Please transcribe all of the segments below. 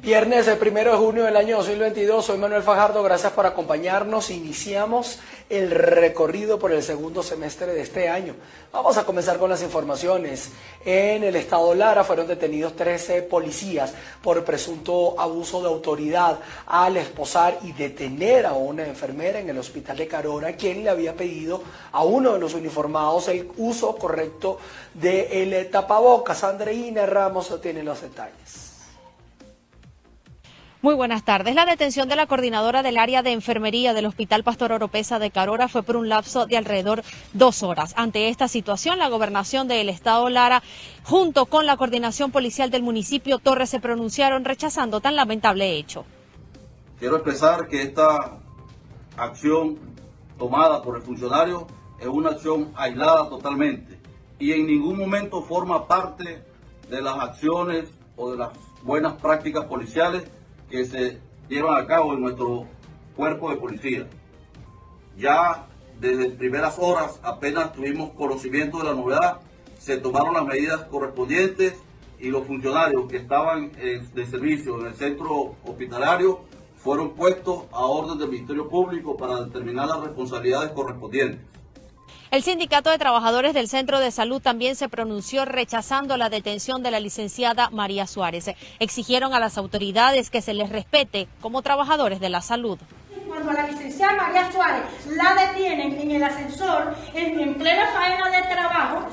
Viernes, el primero de junio del año 2022, soy Manuel Fajardo, gracias por acompañarnos. Iniciamos el recorrido por el segundo semestre de este año. Vamos a comenzar con las informaciones. En el estado Lara fueron detenidos 13 policías por presunto abuso de autoridad al esposar y detener a una enfermera en el hospital de Carora, quien le había pedido a uno de los uniformados el uso correcto del de tapabocas. Andreina Ramos tiene los detalles. Muy buenas tardes. La detención de la coordinadora del área de enfermería del Hospital Pastor Oropesa de Carora fue por un lapso de alrededor dos horas. Ante esta situación, la gobernación del Estado Lara, junto con la coordinación policial del municipio Torres, se pronunciaron rechazando tan lamentable hecho. Quiero expresar que esta acción tomada por el funcionario es una acción aislada totalmente y en ningún momento forma parte de las acciones o de las buenas prácticas policiales que se llevan a cabo en nuestro cuerpo de policía. Ya desde primeras horas, apenas tuvimos conocimiento de la novedad, se tomaron las medidas correspondientes y los funcionarios que estaban de servicio en el centro hospitalario fueron puestos a orden del Ministerio Público para determinar las responsabilidades correspondientes. El Sindicato de Trabajadores del Centro de Salud también se pronunció rechazando la detención de la licenciada María Suárez. Exigieron a las autoridades que se les respete como trabajadores de la salud. Cuando a la licenciada María Suárez la detienen en el ascensor, en, plena faena de trabajo,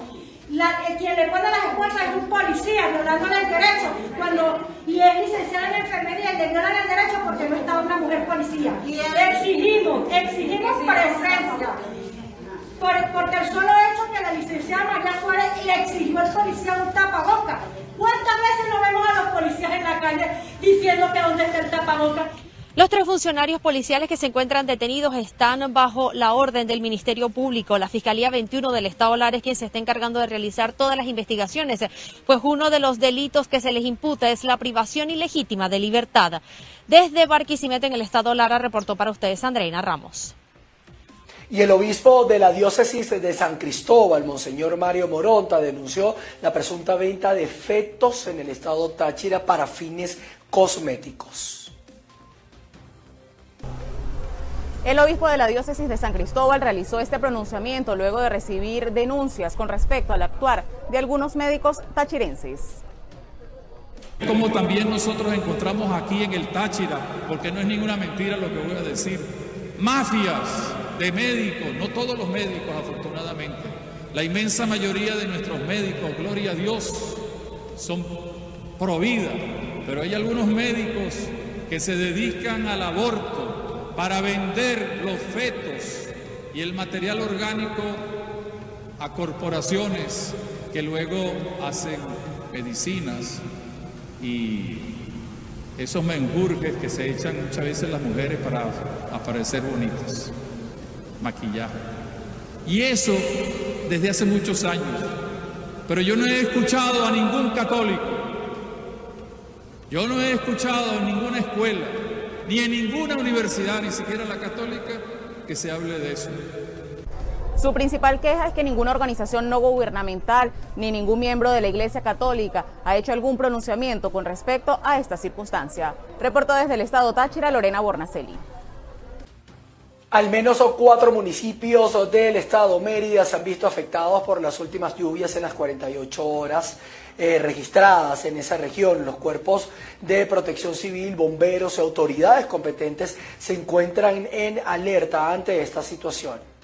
eh, quien le pone las esposas es un policía violándole el derecho cuando y es licenciada en enfermería y le violan el derecho porque no estaba una mujer policía. Exigimos, exigimos presencia porque el solo hecho que la licenciada María Suárez le exigió al policía un tapabocas. ¿Cuántas veces nos vemos a los policías en la calle diciendo que dónde está el tapabocas? Los tres funcionarios policiales que se encuentran detenidos están bajo la orden del Ministerio Público. La Fiscalía 21 del Estado Lara es quien se está encargando de realizar todas las investigaciones, pues uno de los delitos que se les imputa es la privación ilegítima de libertad. Desde Barquisimeto en el Estado Lara reportó para ustedes Andreina Ramos. Y el obispo de la diócesis de San Cristóbal, Monseñor Mario Moronta, denunció la presunta venta de fetos en el estado Táchira para fines cosméticos. El obispo de la diócesis de San Cristóbal realizó este pronunciamiento luego de recibir denuncias con respecto al actuar de algunos médicos tachirenses. Como también nosotros encontramos aquí en el Táchira, porque no es ninguna mentira lo que voy a decir, mafias de médicos, no todos los médicos afortunadamente, la inmensa mayoría de nuestros médicos, gloria a Dios, son pro vida, pero hay algunos médicos que se dedican al aborto para vender los fetos y el material orgánico a corporaciones que luego hacen medicinas y esos menjurjes que se echan muchas veces las mujeres para aparecer bonitas maquillaje. Y eso desde hace muchos años. Pero yo no he escuchado a ningún católico, yo no he escuchado en ninguna escuela, ni en ninguna universidad, ni siquiera la católica, que se hable de eso. Su principal queja es que ninguna organización no gubernamental ni ningún miembro de la Iglesia Católica ha hecho algún pronunciamiento con respecto a esta circunstancia. Reportó desde el Estado Táchira Lorena Bornacelli. Al menos cuatro municipios del estado Mérida se han visto afectados por las últimas lluvias en las 48 horas eh, registradas en esa región. Los cuerpos de protección civil, bomberos y autoridades competentes se encuentran en alerta ante esta situación.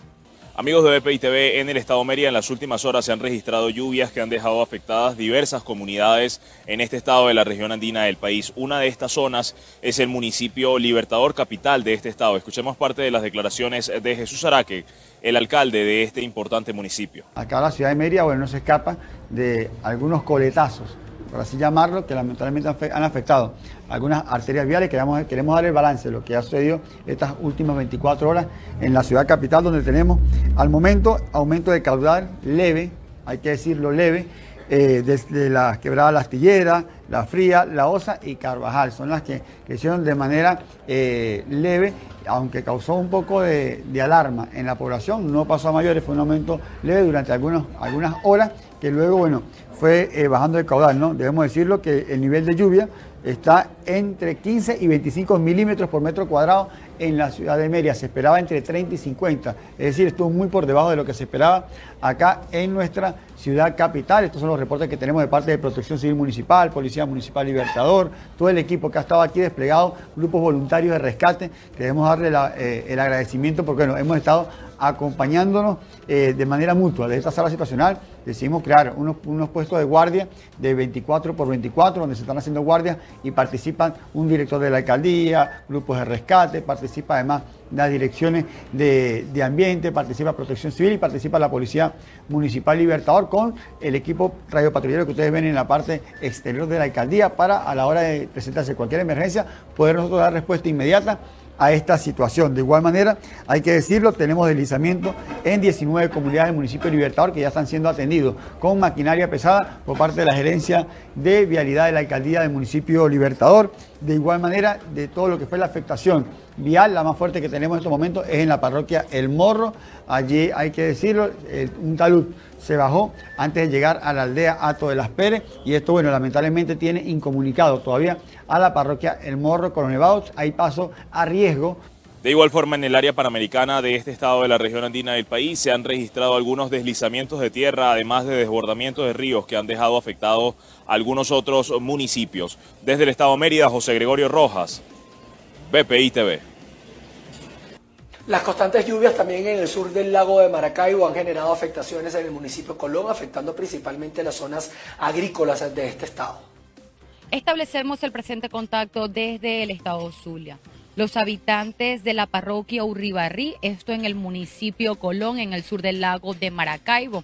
Amigos de BPI TV, en el estado Mérida en las últimas horas se han registrado lluvias que han dejado afectadas diversas comunidades en este estado de la región andina del país. Una de estas zonas es el municipio Libertador, capital de este estado. Escuchemos parte de las declaraciones de Jesús Araque, el alcalde de este importante municipio. Acá la ciudad de Mérida, bueno, no se escapa de algunos coletazos por así llamarlo, que lamentablemente han afectado algunas arterias viales. Queremos, queremos dar el balance de lo que ha sucedido estas últimas 24 horas en la ciudad capital, donde tenemos al momento aumento de caudal leve, hay que decirlo leve, eh, desde la quebrada La Astillera, La Fría, La Osa y Carvajal. Son las que crecieron de manera eh, leve, aunque causó un poco de, alarma en la población. No pasó a mayores, fue un aumento leve durante algunas horas que luego, bueno, fue eh, bajando el caudal, ¿no? Debemos decirlo que el nivel de lluvia está entre 15 y 25 milímetros por metro cuadrado en la ciudad de Mérida. Se esperaba entre 30 y 50, es decir, estuvo muy por debajo de lo que se esperaba acá en nuestra ciudad capital. Estos son los reportes que tenemos de parte de Protección Civil Municipal, Policía Municipal Libertador, todo el equipo que ha estado aquí desplegado, grupos voluntarios de rescate. Queremos darle eh, el agradecimiento porque bueno, hemos estado acompañándonos eh, de manera mutua. De esta sala situacional decidimos crear unos, puestos de guardia de 24 por 24, donde se están haciendo guardias y participan un director de la alcaldía, grupos de rescate, participa además las direcciones de, ambiente, participa Protección Civil y participa la Policía Municipal Libertador con el equipo radio patrullero que ustedes ven en la parte exterior de la alcaldía para a la hora de presentarse cualquier emergencia poder nosotros dar respuesta inmediata a esta situación. De igual manera, hay que decirlo, tenemos deslizamiento en 19 comunidades del municipio de Libertador que ya están siendo atendidos con maquinaria pesada por parte de la gerencia de vialidad de la alcaldía del municipio Libertador. De igual manera, de todo lo que fue la afectación vial, la más fuerte que tenemos en estos momentos es en la parroquia El Morro. Allí hay que decirlo, un talud se bajó antes de llegar a la aldea Ato de las Pérez y esto, bueno, lamentablemente tiene incomunicado todavía a la parroquia El Morro Coronevados. Hay paso a riesgo de igual forma, en el área panamericana de este estado de la región andina del país se han registrado algunos deslizamientos de tierra, además de desbordamientos de ríos que han dejado afectados a algunos otros municipios. Desde el estado Mérida, José Gregorio Rojas, BPI TV. Las constantes lluvias también en el sur del lago de Maracaibo han generado afectaciones en el municipio de Colón, afectando principalmente las zonas agrícolas de este estado. Establecemos el presente contacto desde el estado Zulia. Los habitantes de la parroquia Urribarrí, esto en el municipio Colón, en el sur del lago de Maracaibo,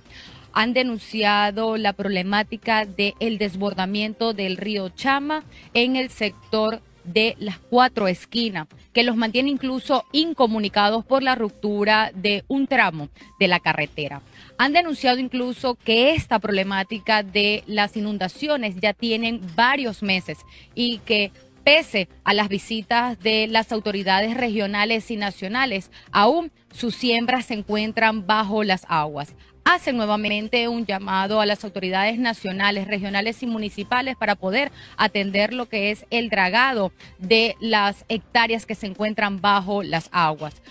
han denunciado la problemática del desbordamiento del río Chama en el sector de las cuatro esquinas, que los mantiene incluso incomunicados por la ruptura de un tramo de la carretera. Han denunciado incluso que esta problemática de las inundaciones ya tienen varios meses y que pese a las visitas de las autoridades regionales y nacionales, aún sus siembras se encuentran bajo las aguas hacen nuevamente un llamado a las autoridades nacionales, regionales y municipales para poder atender lo que es el dragado de las hectáreas que se encuentran bajo las aguas.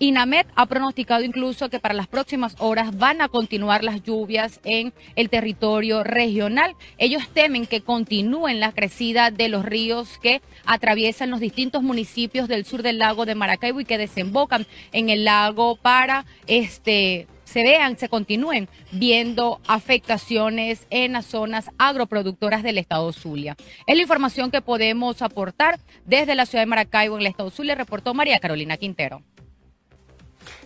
INAMED ha pronosticado incluso que para las próximas horas van a continuar las lluvias en el territorio regional. Ellos temen que continúen la crecida de los ríos que atraviesan los distintos municipios del sur del lago de Maracaibo y que desembocan en el lago para este se vean, se continúen viendo afectaciones en las zonas agroproductoras del estado Zulia. Es la información que podemos aportar desde la ciudad de Maracaibo en el estado Zulia, reportó María Carolina Quintero.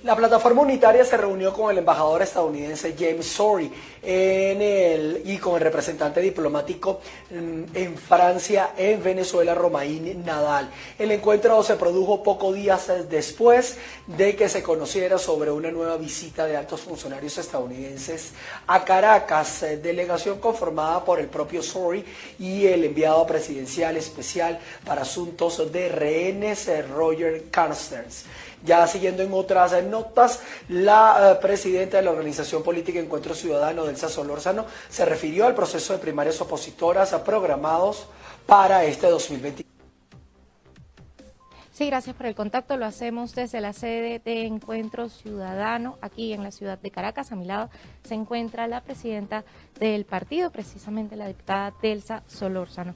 La plataforma unitaria se reunió con el embajador estadounidense James Sorey en el, y con el representante diplomático mm, en Francia, en Venezuela, Romain Nadal. El encuentro se produjo pocos días después de que se conociera sobre una nueva visita de altos funcionarios estadounidenses a Caracas, delegación conformada por el propio Sorey y el enviado presidencial especial para asuntos de rehenes, eh, Roger Carstens. Ya siguiendo en otras notas, la eh, presidenta de la organización política Encuentro Ciudadano, Delsa Solórzano, se refirió al proceso de primarias opositoras programados para este 2020. Sí, gracias por el contacto. Lo hacemos desde la sede de Encuentro Ciudadano, aquí en la ciudad de Caracas. A mi lado se encuentra la presidenta del partido, precisamente la diputada Delsa Solórzano.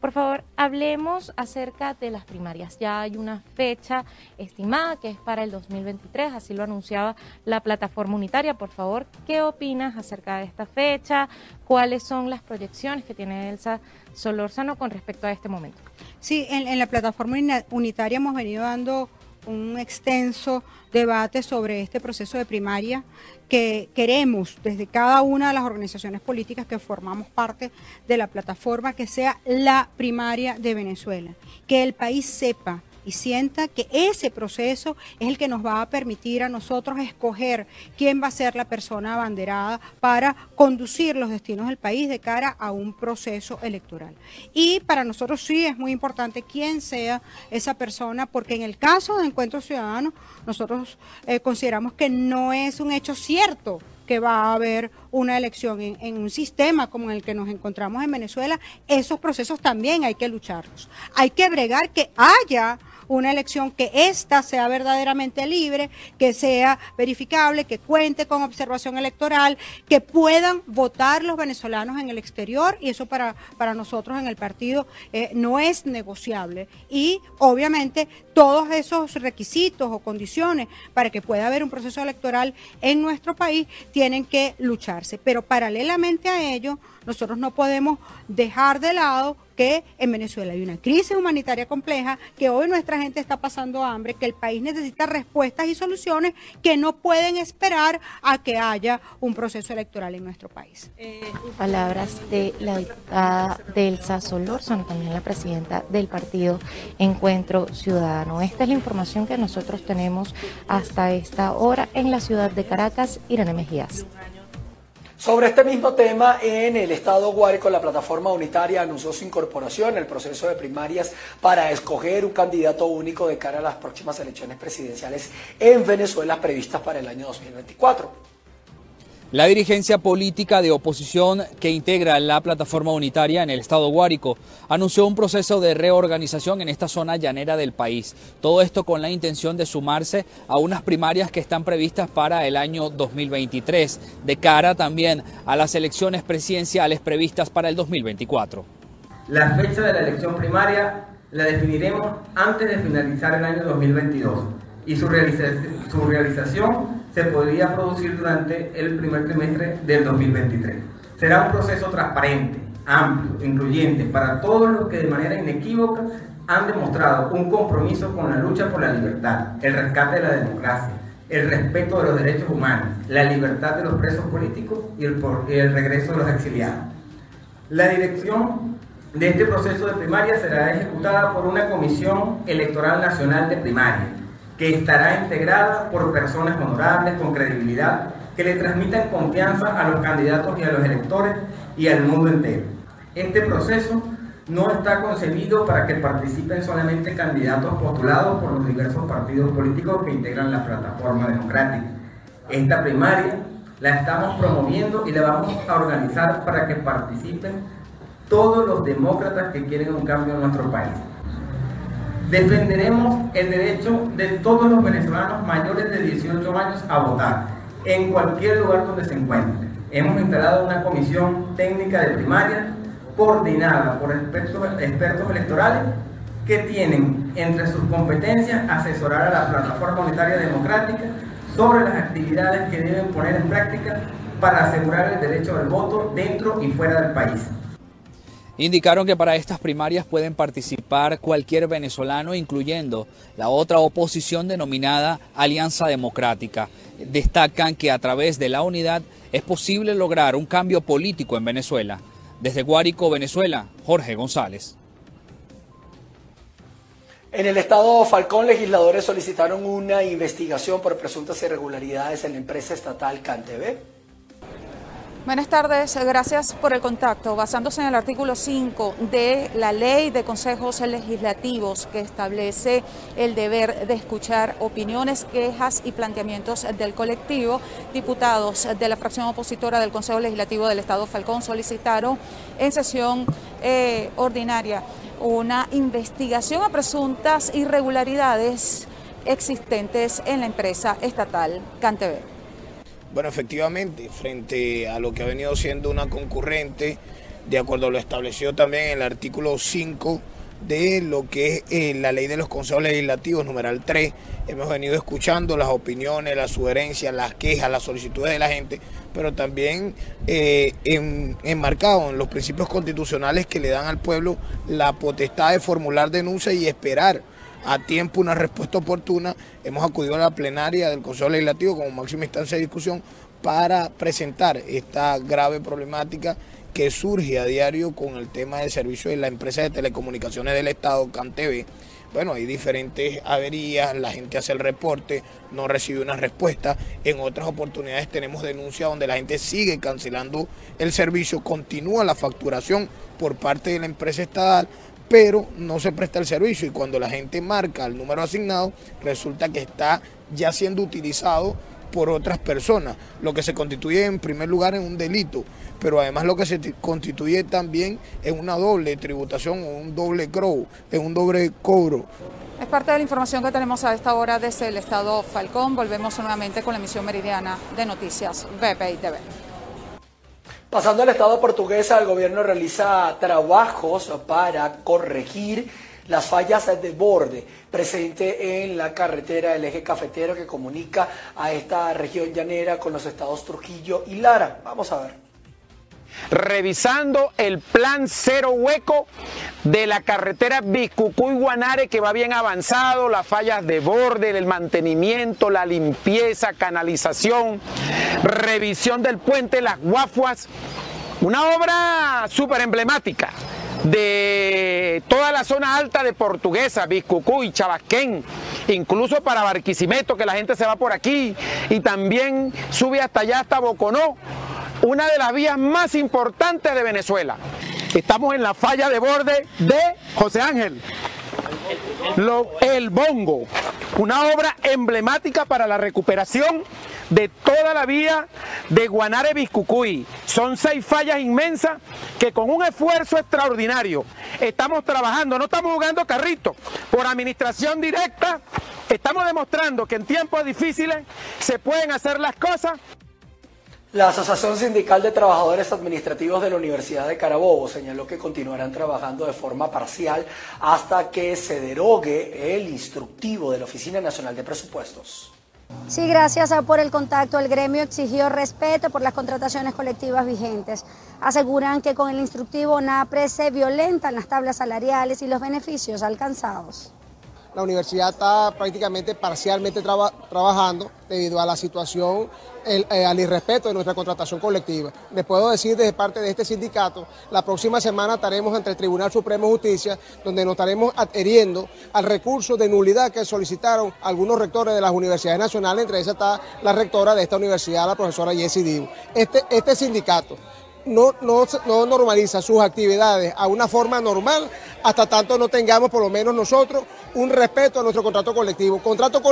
Por favor, hablemos acerca de las primarias. Ya hay una fecha estimada que es para el 2023, así lo anunciaba la plataforma unitaria. Por favor, ¿qué opinas acerca de esta fecha? ¿Cuáles son las proyecciones que tiene Elsa Solórzano con respecto a este momento? Sí, en, en la plataforma unitaria hemos venido dando un extenso debate sobre este proceso de primaria que queremos desde cada una de las organizaciones políticas que formamos parte de la plataforma que sea la primaria de Venezuela, que el país sepa y sienta que ese proceso es el que nos va a permitir a nosotros escoger quién va a ser la persona abanderada para conducir los destinos del país de cara a un proceso electoral. Y para nosotros sí es muy importante quién sea esa persona, porque en el caso de Encuentro Ciudadano, nosotros eh, consideramos que no es un hecho cierto que va a haber una elección en, en, un sistema como el que nos encontramos en Venezuela, esos procesos también hay que lucharlos. Hay que bregar que haya una elección que ésta sea verdaderamente libre, que sea verificable, que cuente con observación electoral, que puedan votar los venezolanos en el exterior y eso para, para nosotros en el partido eh, no es negociable. Y obviamente todos esos requisitos o condiciones para que pueda haber un proceso electoral en nuestro país tienen que lucharse. Pero paralelamente a ello, nosotros no podemos dejar de lado que en Venezuela hay una crisis humanitaria compleja, que hoy nuestra gente está pasando hambre, que el país necesita respuestas y soluciones que no pueden esperar a que haya un proceso electoral en nuestro país. Eh, palabras de la diputada Delsa Solórzano, también la presidenta del partido Encuentro Ciudadano. Esta es la información que nosotros tenemos hasta esta hora en la ciudad de Caracas. Irene Mejías. Sobre este mismo tema, en el estado Guárico, la plataforma unitaria anunció su incorporación el proceso de primarias para escoger un candidato único de cara a las próximas elecciones presidenciales en Venezuela previstas para el año 2024. La dirigencia política de oposición que integra la plataforma unitaria en el estado Guárico anunció un proceso de reorganización en esta zona llanera del país. Todo esto con la intención de sumarse a unas primarias que están previstas para el año 2023, de cara también a las elecciones presidenciales previstas para el 2024. La fecha de la elección primaria la definiremos antes de finalizar el año 2022 y su, su realización se podría producir durante el primer trimestre del 2023. Será un proceso transparente, amplio, incluyente para todos los que de manera inequívoca han demostrado un compromiso con la lucha por la libertad, el rescate de la democracia, el respeto de los derechos humanos, la libertad de los presos políticos y el, regreso de los exiliados. La dirección de este proceso de primaria será ejecutada por una Comisión Electoral Nacional de Primaria, que estará integrada por personas honorables, con credibilidad, que le transmitan confianza a los candidatos y a los electores y al mundo entero. Este proceso no está concebido para que participen solamente candidatos postulados por los diversos partidos políticos que integran la plataforma democrática. Esta primaria la estamos promoviendo y la vamos a organizar para que participen todos los demócratas que quieren un cambio en nuestro país. Defenderemos el derecho de todos los venezolanos mayores de 18 años a votar en cualquier lugar donde se encuentren. Hemos instalado una comisión técnica de primaria coordinada por expertos, expertos electorales que tienen entre sus competencias asesorar a la plataforma unitaria democrática sobre las actividades que deben poner en práctica para asegurar el derecho al voto dentro y fuera del país. Indicaron que para estas primarias pueden participar cualquier venezolano, incluyendo la otra oposición denominada Alianza Democrática. Destacan que a través de la unidad es posible lograr un cambio político en Venezuela. Desde Guárico, Venezuela, Jorge González. En el estado Falcón, legisladores solicitaron una investigación por presuntas irregularidades en la empresa estatal CanTV. Buenas tardes, gracias por el contacto. Basándose en el artículo 5 de la ley de consejos legislativos que establece el deber de escuchar opiniones, quejas y planteamientos del colectivo, diputados de la fracción opositora del Consejo Legislativo del Estado Falcón solicitaron en sesión eh, ordinaria una investigación a presuntas irregularidades existentes en la empresa estatal CanTV. Bueno, efectivamente, frente a lo que ha venido siendo una concurrente, de acuerdo a lo establecido también en el artículo 5 de lo que es eh, la ley de los consejos legislativos, numeral 3, hemos venido escuchando las opiniones, las sugerencias, las quejas, las solicitudes de la gente, pero también eh, enmarcado en los principios constitucionales que le dan al pueblo la potestad de formular denuncias y esperar a tiempo una respuesta oportuna. Hemos acudido a la plenaria del Consejo Legislativo como máxima instancia de discusión para presentar esta grave problemática que surge a diario con el tema del servicio de la empresa de telecomunicaciones del Estado, CanTV. Bueno, hay diferentes averías, la gente hace el reporte, no recibe una respuesta. En otras oportunidades tenemos denuncias donde la gente sigue cancelando el servicio, continúa la facturación por parte de la empresa estatal, pero no se presta el servicio y cuando la gente marca el número asignado, resulta que está ya siendo utilizado por otras personas, lo que se constituye en primer lugar en un delito, pero además lo que se constituye también en una doble tributación o un doble crow, en un doble cobro. Es parte de la información que tenemos a esta hora desde el estado Falcón. Volvemos nuevamente con la emisión meridiana de noticias BPI TV. Pasando al estado portuguesa, el gobierno realiza trabajos para corregir las fallas de borde presente en la carretera del eje cafetero que comunica a esta región llanera con los estados Trujillo y Lara. Vamos a ver revisando el plan cero hueco de la carretera Biscucuy-Guanare que va bien avanzado, las fallas de borde, el mantenimiento, la limpieza, canalización, revisión del puente, las guafuas, una obra súper emblemática de toda la zona alta de Portuguesa, Biscucuy, Chabasquén, incluso para Barquisimeto, que la gente se va por aquí, y también sube hasta allá, hasta Boconó, una de las vías más importantes de Venezuela. Estamos en la falla de borde de José Ángel. el Bongo, una obra emblemática para la recuperación de toda la vía de Guanare Biscucuy. Son seis fallas inmensas que con un esfuerzo extraordinario estamos trabajando, no estamos jugando carrito, por administración directa, estamos demostrando que en tiempos difíciles se pueden hacer las cosas la Asociación Sindical de Trabajadores Administrativos de la Universidad de Carabobo señaló que continuarán trabajando de forma parcial hasta que se derogue el instructivo de la Oficina Nacional de Presupuestos. Sí, gracias por el contacto. El gremio exigió respeto por las contrataciones colectivas vigentes. Aseguran que con el instructivo NAPRE se violentan las tablas salariales y los beneficios alcanzados la universidad está prácticamente parcialmente trabajando debido a la situación, eh, al irrespeto de nuestra contratación colectiva. Les puedo decir desde parte de este sindicato, la próxima semana estaremos ante el Tribunal Supremo de Justicia, donde nos estaremos adheriendo al recurso de nulidad que solicitaron algunos rectores de las universidades nacionales, entre esas está la rectora de esta universidad, la profesora Jessie Divo. Este, este sindicato no, no, no normaliza sus actividades a una forma normal hasta tanto no tengamos por lo menos nosotros un respeto a nuestro contrato colectivo. Contrato,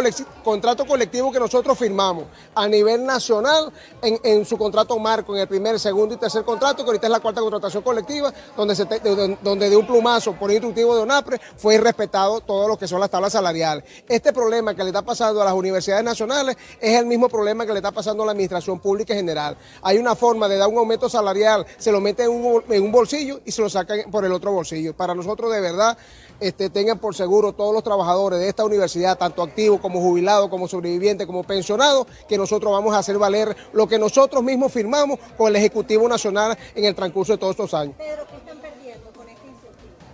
contrato colectivo que nosotros firmamos a nivel nacional en, su contrato marco, en el primer, segundo y tercer contrato, que ahorita es la cuarta contratación colectiva, donde, donde de un plumazo por instructivo de ONAPRE fue irrespetado todo lo que son las tablas salariales. Este problema que le está pasando a las universidades nacionales es el mismo problema que le está pasando a la administración pública en general. Hay una forma de dar un aumento salarial, se lo mete en un, en un bolsillo y se lo sacan por el otro bolsillo. Para nosotros de verdad este, tengan por seguro todos los trabajadores de esta universidad, tanto activos como jubilados, como sobrevivientes, como pensionados, que nosotros vamos a hacer valer lo que nosotros mismos firmamos con el Ejecutivo Nacional en el transcurso de todos estos años.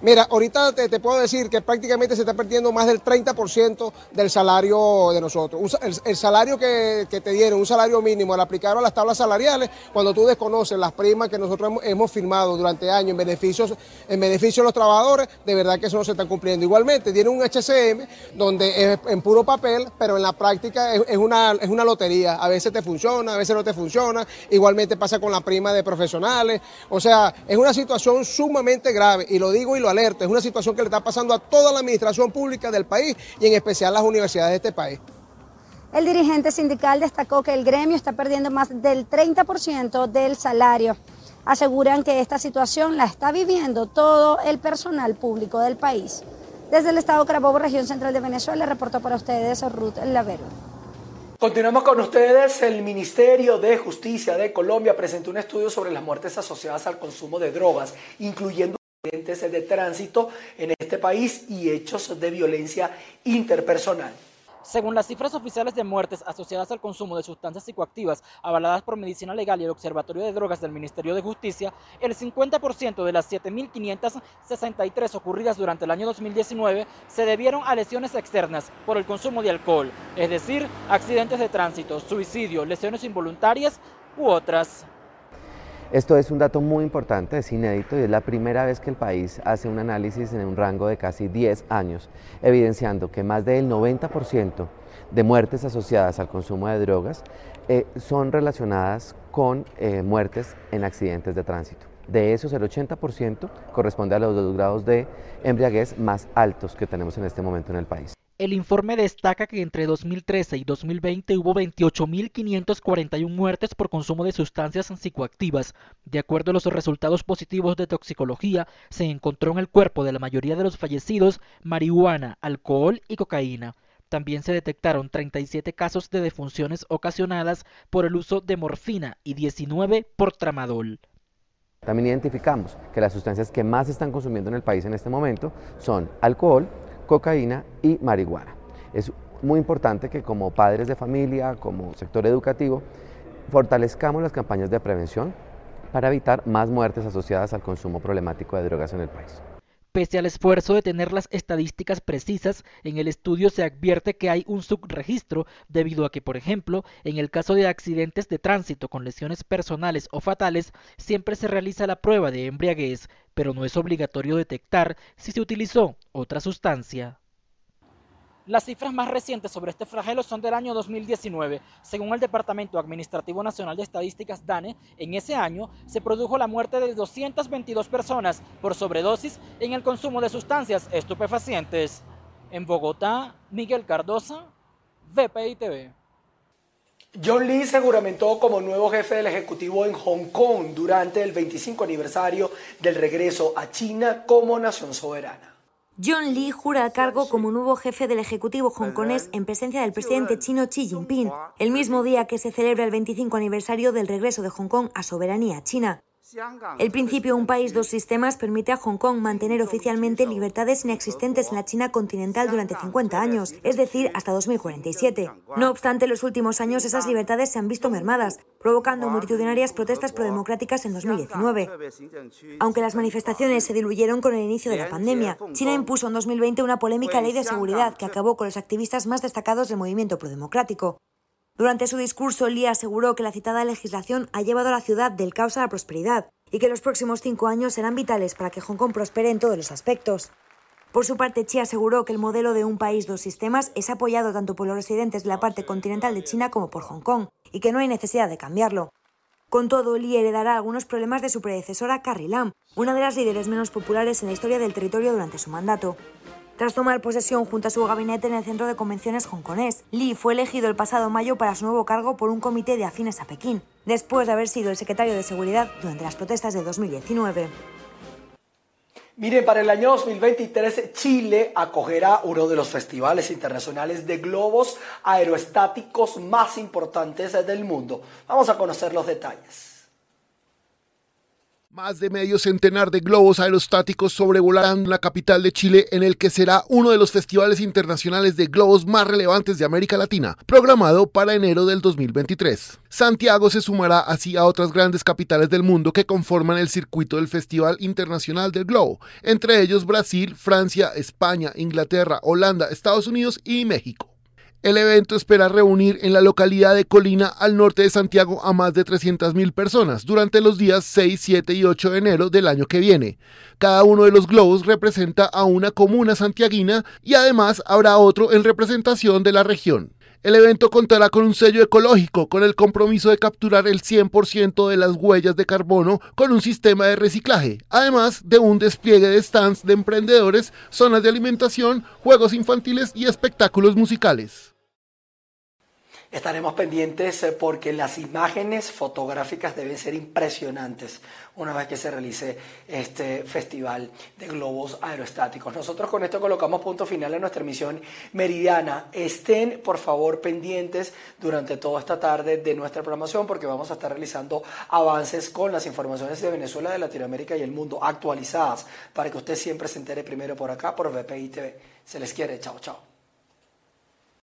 Mira, ahorita te, puedo decir que prácticamente se está perdiendo más del 30% del salario de nosotros. El, salario que, te dieron, un salario mínimo, al aplicar a las tablas salariales, cuando tú desconoces las primas que nosotros hemos, firmado durante años en beneficios en beneficio de los trabajadores, de verdad que eso no se está cumpliendo. Igualmente, tiene un HCM donde es en puro papel, pero en la práctica es, una, es una lotería. A veces te funciona, a veces no te funciona. Igualmente pasa con la prima de profesionales. O sea, es una situación sumamente grave y lo digo y lo alerta. Es una situación que le está pasando a toda la administración pública del país y en especial a las universidades de este país. El dirigente sindical destacó que el gremio está perdiendo más del 30% del salario. Aseguran que esta situación la está viviendo todo el personal público del país. Desde el estado Carabobo, región central de Venezuela, reportó para ustedes Ruth Lavero. Continuamos con ustedes. El Ministerio de Justicia de Colombia presentó un estudio sobre las muertes asociadas al consumo de drogas, incluyendo accidentes de tránsito en este país y hechos de violencia interpersonal. Según las cifras oficiales de muertes asociadas al consumo de sustancias psicoactivas avaladas por Medicina Legal y el Observatorio de Drogas del Ministerio de Justicia, el 50% de las 7.563 ocurridas durante el año 2019 se debieron a lesiones externas por el consumo de alcohol, es decir, accidentes de tránsito, suicidio, lesiones involuntarias u otras. Esto es un dato muy importante, es inédito y es la primera vez que el país hace un análisis en un rango de casi 10 años, evidenciando que más del 90% de muertes asociadas al consumo de drogas eh, son relacionadas con eh, muertes en accidentes de tránsito. De esos, el 80% corresponde a los dos grados de embriaguez más altos que tenemos en este momento en el país. El informe destaca que entre 2013 y 2020 hubo 28.541 muertes por consumo de sustancias psicoactivas. De acuerdo a los resultados positivos de toxicología, se encontró en el cuerpo de la mayoría de los fallecidos marihuana, alcohol y cocaína. También se detectaron 37 casos de defunciones ocasionadas por el uso de morfina y 19 por tramadol. También identificamos que las sustancias que más se están consumiendo en el país en este momento son alcohol, cocaína y marihuana. Es muy importante que como padres de familia, como sector educativo, fortalezcamos las campañas de prevención para evitar más muertes asociadas al consumo problemático de drogas en el país. Pese al esfuerzo de tener las estadísticas precisas, en el estudio se advierte que hay un subregistro debido a que, por ejemplo, en el caso de accidentes de tránsito con lesiones personales o fatales, siempre se realiza la prueba de embriaguez, pero no es obligatorio detectar si se utilizó otra sustancia. Las cifras más recientes sobre este flagelo son del año 2019. Según el Departamento Administrativo Nacional de Estadísticas DANE, en ese año se produjo la muerte de 222 personas por sobredosis en el consumo de sustancias estupefacientes. En Bogotá, Miguel Cardosa, VPI TV. John Lee se juramentó como nuevo jefe del Ejecutivo en Hong Kong durante el 25 aniversario del regreso a China como nación soberana. John Lee jura a cargo como nuevo jefe del Ejecutivo hongkonés en presencia del presidente chino Xi Jinping, el mismo día que se celebra el 25 aniversario del regreso de Hong Kong a soberanía china. El principio un país, dos sistemas permite a Hong Kong mantener oficialmente libertades inexistentes en la China continental durante 50 años, es decir, hasta 2047. No obstante, en los últimos años esas libertades se han visto mermadas, provocando multitudinarias protestas prodemocráticas en 2019. Aunque las manifestaciones se diluyeron con el inicio de la pandemia, China impuso en 2020 una polémica ley de seguridad que acabó con los activistas más destacados del movimiento prodemocrático. Durante su discurso, Lee aseguró que la citada legislación ha llevado a la ciudad del caos a la prosperidad y que los próximos cinco años serán vitales para que Hong Kong prospere en todos los aspectos. Por su parte, Xi aseguró que el modelo de un país, dos sistemas es apoyado tanto por los residentes de la parte continental de China como por Hong Kong y que no hay necesidad de cambiarlo. Con todo, Lee heredará algunos problemas de su predecesora Carrie Lam, una de las líderes menos populares en la historia del territorio durante su mandato. Tras tomar posesión junto a su gabinete en el centro de convenciones hongkonés, Li fue elegido el pasado mayo para su nuevo cargo por un comité de afines a Pekín, después de haber sido el secretario de Seguridad durante las protestas de 2019. Miren, para el año 2023 Chile acogerá uno de los festivales internacionales de globos aerostáticos más importantes del mundo. Vamos a conocer los detalles. Más de medio centenar de globos aerostáticos sobrevolarán la capital de Chile en el que será uno de los festivales internacionales de globos más relevantes de América Latina, programado para enero del 2023. Santiago se sumará así a otras grandes capitales del mundo que conforman el circuito del Festival Internacional del Globo, entre ellos Brasil, Francia, España, Inglaterra, Holanda, Estados Unidos y México. El evento espera reunir en la localidad de Colina, al norte de Santiago, a más de 300.000 personas durante los días 6, 7 y 8 de enero del año que viene. Cada uno de los globos representa a una comuna santiaguina y además habrá otro en representación de la región. El evento contará con un sello ecológico con el compromiso de capturar el 100% de las huellas de carbono con un sistema de reciclaje, además de un despliegue de stands de emprendedores, zonas de alimentación, juegos infantiles y espectáculos musicales. Estaremos pendientes eh, porque las imágenes fotográficas deben ser impresionantes una vez que se realice este festival de globos aerostáticos. Nosotros con esto colocamos punto final a nuestra emisión meridiana. Estén por favor pendientes durante toda esta tarde de nuestra programación porque vamos a estar realizando avances con las informaciones de Venezuela, de Latinoamérica y el mundo actualizadas para que usted siempre se entere primero por acá por VPI TV. Se les quiere. Chao, chao.